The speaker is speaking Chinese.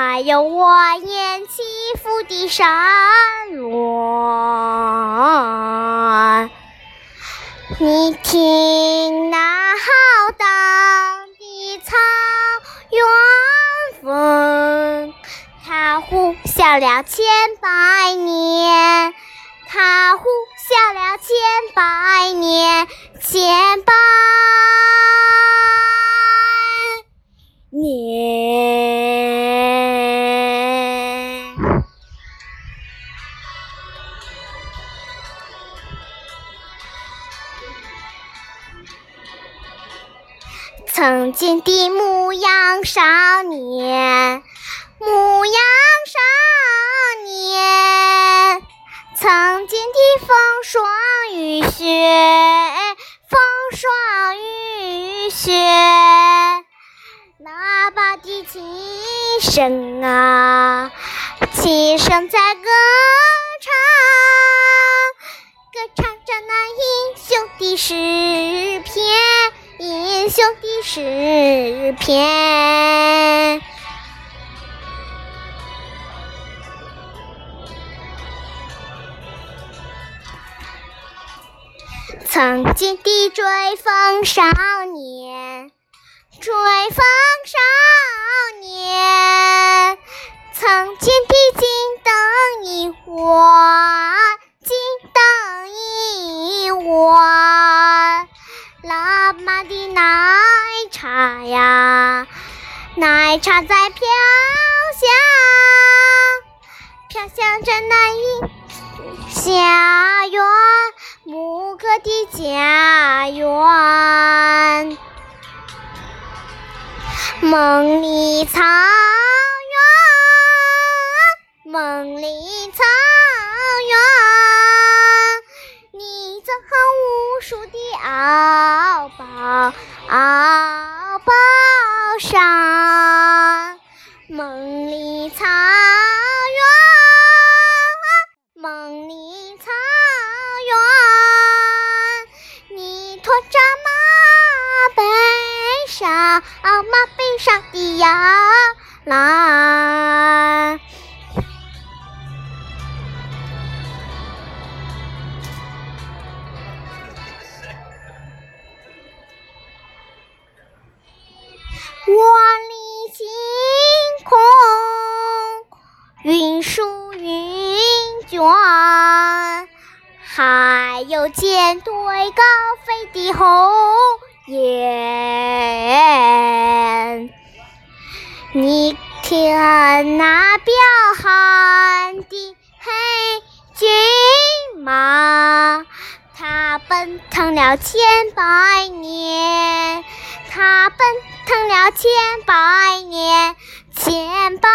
还有蜿蜒起伏的山峦。你听那浩荡的草原风，它呼啸了千百年，它呼啸了千百年，千百曾经的牧羊少年，牧羊少年，曾经的风霜雨雪，风霜雨雪，喇叭的琴声啊，琴声在歌唱，歌唱着那英雄的诗篇。英雄的诗篇，曾经的追风少年，追风少年，茶呀，奶茶在飘香，飘香着那一家园，牧歌的家园，梦里草原，梦里草原，你曾和无数的敖包，包上，梦里草原，梦里草原，你驮着马背上，马背上的摇篮。万里晴空，云舒云卷，还有舰队高飞的鸿雁。你看那彪悍的黑骏马，它奔腾了千百年，它奔成了千百年，千百